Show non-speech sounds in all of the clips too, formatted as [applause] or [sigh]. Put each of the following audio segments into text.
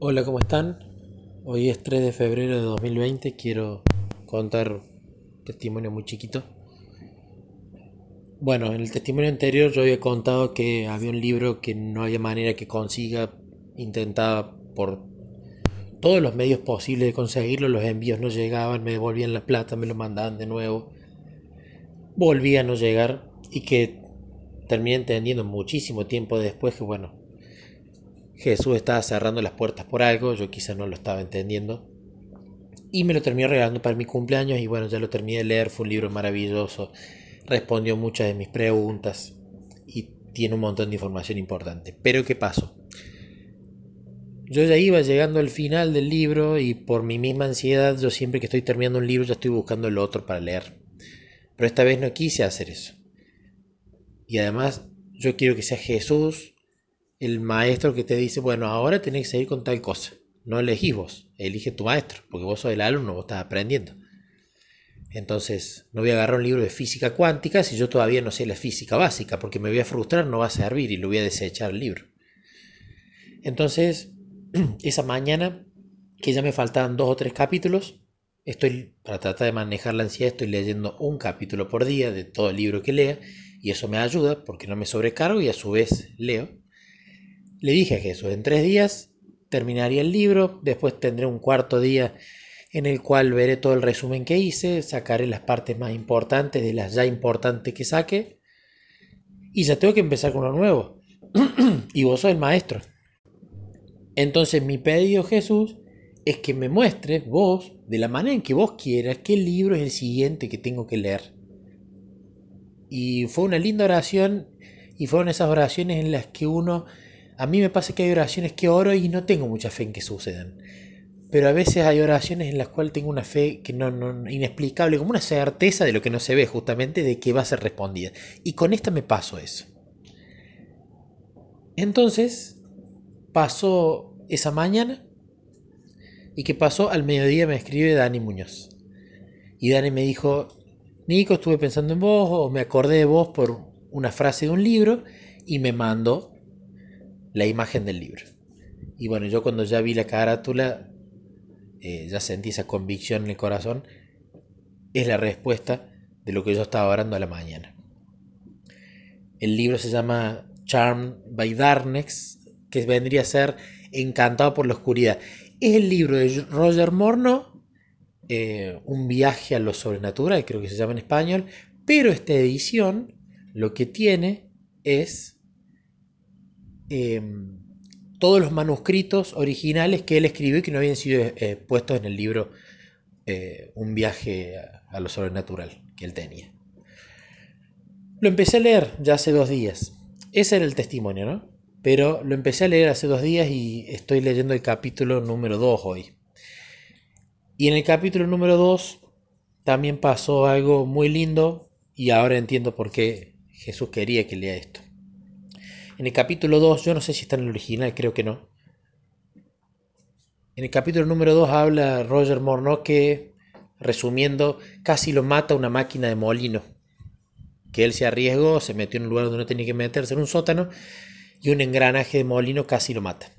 Hola, ¿cómo están? Hoy es 3 de febrero de 2020. Quiero contar un testimonio muy chiquito. Bueno, en el testimonio anterior yo había contado que había un libro que no había manera que consiga. Intentaba por todos los medios posibles de conseguirlo. Los envíos no llegaban, me devolvían la plata, me lo mandaban de nuevo. Volvía a no llegar y que terminé entendiendo muchísimo tiempo después que, bueno, Jesús estaba cerrando las puertas por algo, yo quizá no lo estaba entendiendo. Y me lo terminé regalando para mi cumpleaños y bueno, ya lo terminé de leer, fue un libro maravilloso, respondió muchas de mis preguntas y tiene un montón de información importante. Pero ¿qué pasó? Yo ya iba llegando al final del libro y por mi misma ansiedad, yo siempre que estoy terminando un libro ya estoy buscando el otro para leer. Pero esta vez no quise hacer eso. Y además yo quiero que sea Jesús el maestro que te dice, bueno, ahora tenés que seguir con tal cosa. No elegís vos, elige tu maestro, porque vos sos el alumno, vos estás aprendiendo. Entonces, no voy a agarrar un libro de física cuántica si yo todavía no sé la física básica, porque me voy a frustrar, no va a servir y lo voy a desechar el libro. Entonces, [clears throat] esa mañana, que ya me faltaban dos o tres capítulos, estoy, para tratar de manejar la ansiedad, estoy leyendo un capítulo por día de todo el libro que lea, y eso me ayuda porque no me sobrecargo y a su vez leo. Le dije a Jesús, en tres días terminaría el libro, después tendré un cuarto día en el cual veré todo el resumen que hice, sacaré las partes más importantes de las ya importantes que saque, y ya tengo que empezar con uno nuevo. [clears throat] y vos sos el maestro. Entonces mi pedido, Jesús, es que me muestres vos, de la manera en que vos quieras, qué libro es el siguiente que tengo que leer. Y fue una linda oración, y fueron esas oraciones en las que uno a mí me pasa que hay oraciones que oro y no tengo mucha fe en que sucedan. Pero a veces hay oraciones en las cuales tengo una fe que no, no, inexplicable, como una certeza de lo que no se ve, justamente de que va a ser respondida. Y con esta me pasó eso. Entonces, pasó esa mañana y que pasó al mediodía me escribe Dani Muñoz. Y Dani me dijo, Nico, estuve pensando en vos o me acordé de vos por una frase de un libro y me mandó la imagen del libro. Y bueno, yo cuando ya vi la carátula, eh, ya sentí esa convicción en el corazón, es la respuesta de lo que yo estaba orando a la mañana. El libro se llama Charm by Darkness, que vendría a ser Encantado por la Oscuridad. Es el libro de Roger Morno, eh, Un viaje a lo sobrenatural, creo que se llama en español, pero esta edición lo que tiene es Em, todos los manuscritos originales que él escribió y que no habían sido eh, puestos en el libro eh, Un viaje a, lo sobrenatural que él tenía. Lo empecé a leer ya hace dos días. Ese era el testimonio, ¿no? Pero lo empecé a leer hace dos días y estoy leyendo el capítulo número 2 hoy. Y en el capítulo número 2 también pasó algo muy lindo y ahora entiendo por qué Jesús quería que lea esto. En el capítulo 2, yo no sé si está en el original, creo que no. En el capítulo número 2 habla Roger Morneau que, resumiendo, casi lo mata una máquina de molino. Que él se arriesgó, se metió en un lugar donde no tenía que meterse, en un sótano, y un engranaje de molino casi lo mata.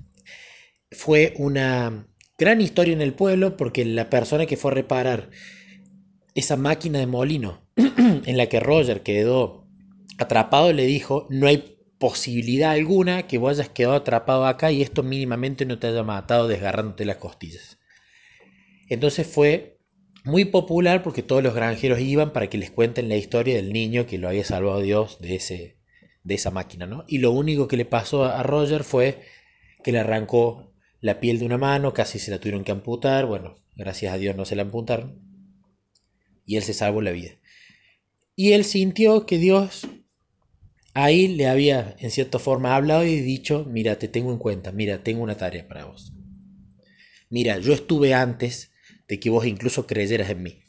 Fue una gran historia en el pueblo porque la persona que fue a reparar esa máquina de molino [clears throat] en la que Roger quedó atrapado le dijo, no hay posibilidad alguna que vos hayas quedado atrapado acá y esto mínimamente no te haya matado desgarrándote las costillas. Entonces fue muy popular porque todos los granjeros iban para que les cuenten la historia del niño que lo había salvado Dios de, ese, de esa máquina. ¿no? Y lo único que le pasó a Roger fue que le arrancó la piel de una mano, casi se la tuvieron que amputar, bueno, gracias a Dios no se la amputaron, y él se salvó la vida. Y él sintió que Dios ahí le había en cierta forma hablado y dicho, mira, te tengo en cuenta, mira, tengo una tarea para vos. Mira, yo estuve antes de que vos incluso creyeras en mí.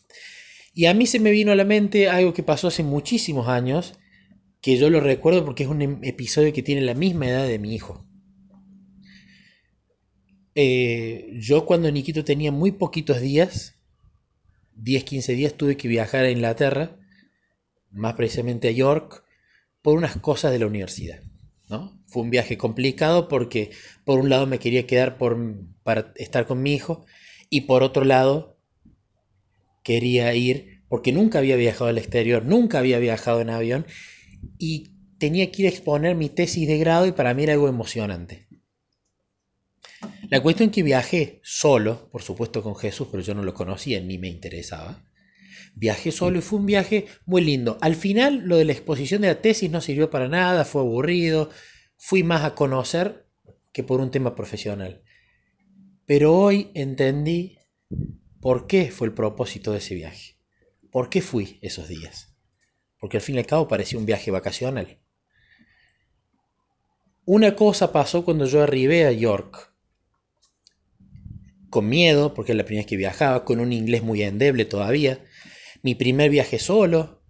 Y a mí se me vino a la mente algo que pasó hace muchísimos años, que yo lo recuerdo porque es un em, episodio que tiene la misma edad de mi hijo. Eh, yo cuando Niquito tenía muy poquitos días, 10, 15 días, tuve que viajar a Inglaterra, más precisamente a York, por unas cosas de la universidad. ¿no? Fue un viaje complicado porque por un lado me quería quedar por, para estar con mi hijo y por otro lado quería ir porque nunca había viajado al exterior, nunca había viajado en avión y tenía que ir a exponer mi tesis de grado y para mí era algo emocionante. La cuestión es que viajé solo, por supuesto con Jesús, pero yo no lo conocía ni me interesaba. Viajé solo y fue un viaje muy lindo. Al final lo de la exposición de la tesis no sirvió para nada, fue aburrido, fui más a conocer que por un tema profesional. Pero hoy entendí por qué fue el propósito de ese viaje. ¿Por qué fui esos días? Porque al fin y al cabo parecía un viaje vacacional. Una cosa pasó cuando yo arribé a York. Con miedo, porque es la primera vez que viajaba, con un inglés muy endeble todavía. Mi primer viaje solo,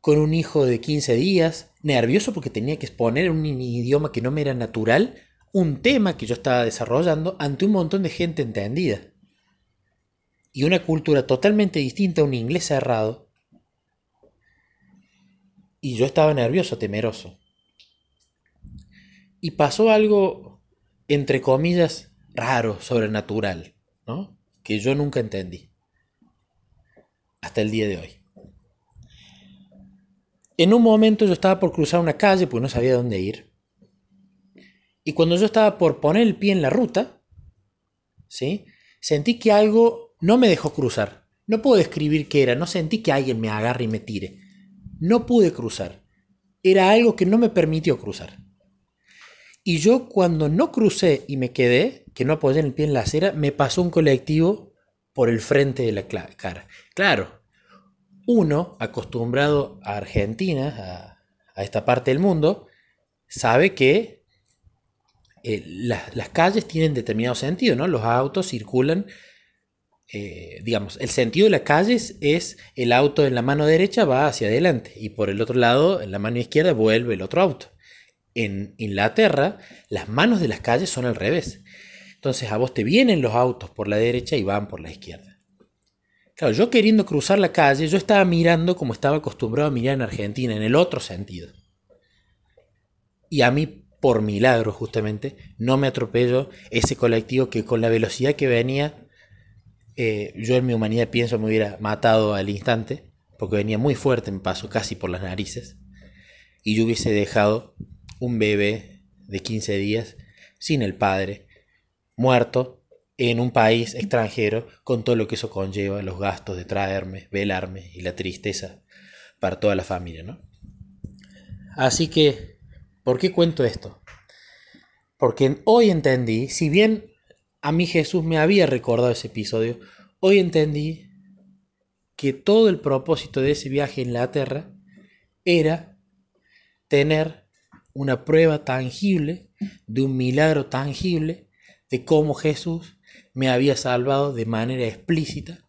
con un hijo de 15 días, nervioso porque tenía que exponer en un idioma que no me era natural un tema que yo estaba desarrollando ante un montón de gente entendida. Y una cultura totalmente distinta, un inglés cerrado. Y yo estaba nervioso, temeroso. Y pasó algo, entre comillas, raro, sobrenatural, ¿no? Que yo nunca entendí. El día de hoy. En un momento yo estaba por cruzar una calle, pues no sabía dónde ir. Y cuando yo estaba por poner el pie en la ruta, ¿sí? Sentí que algo no me dejó cruzar. No puedo describir qué era, no sentí que alguien me agarre y me tire. No pude cruzar. Era algo que no me permitió cruzar. Y yo cuando no crucé y me quedé, que no apoyé el pie en la acera, me pasó un colectivo por el frente de la cara. Claro, uno, acostumbrado a Argentina, a, esta parte del mundo, sabe que eh, las calles tienen determinado sentido, ¿no? Los autos circulan, eh, digamos, el sentido de las calles es el auto en la mano derecha va hacia adelante y por el otro lado, en la mano izquierda, vuelve el otro auto. En Inglaterra, las manos de las calles son al revés. Entonces a vos te vienen los autos por la derecha y van por la izquierda. Claro, yo queriendo cruzar la calle, yo estaba mirando como estaba acostumbrado a mirar en Argentina, en el otro sentido. Y a mí por milagro justamente, no me atropello ese colectivo que con la velocidad que venía, eh, yo en mi humanidad pienso me hubiera matado al instante, porque venía muy fuerte, me pasó casi por las narices, y yo hubiese dejado un bebé de 15 días sin el padre, muerto en un país extranjero, con todo lo que eso conlleva, los gastos de traerme, velarme y la tristeza para toda la familia, ¿no? Así que ¿Por qué cuento esto? Porque hoy entendí, si bien a mí Jesús me había recordado ese episodio, hoy entendí que todo el propósito de ese viaje en la tierra era tener una prueba tangible de un milagro tangible de cómo Jesús me había salvado de manera explícita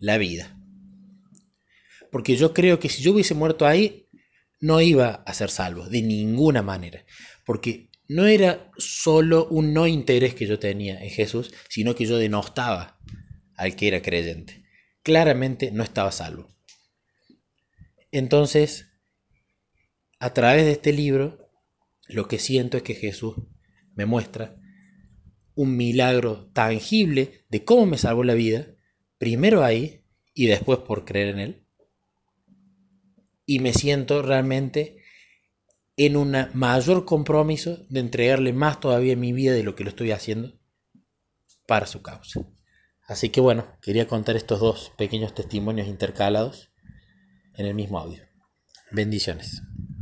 la vida. Porque yo creo que si yo hubiese muerto ahí, no iba a ser salvo, de ninguna manera, porque no era solo un no interés que yo tenía en Jesús, sino que yo denostaba al que era creyente. Claramente no estaba salvo. Entonces, a través de este libro, lo que siento es que Jesús me muestra un milagro tangible de cómo me salvó la vida, primero ahí y después por creer en Él y me siento realmente en un mayor compromiso de entregarle más todavía mi vida de lo que lo estoy haciendo para su causa. Así que bueno, quería contar estos dos pequeños testimonios intercalados en el mismo audio. Bendiciones.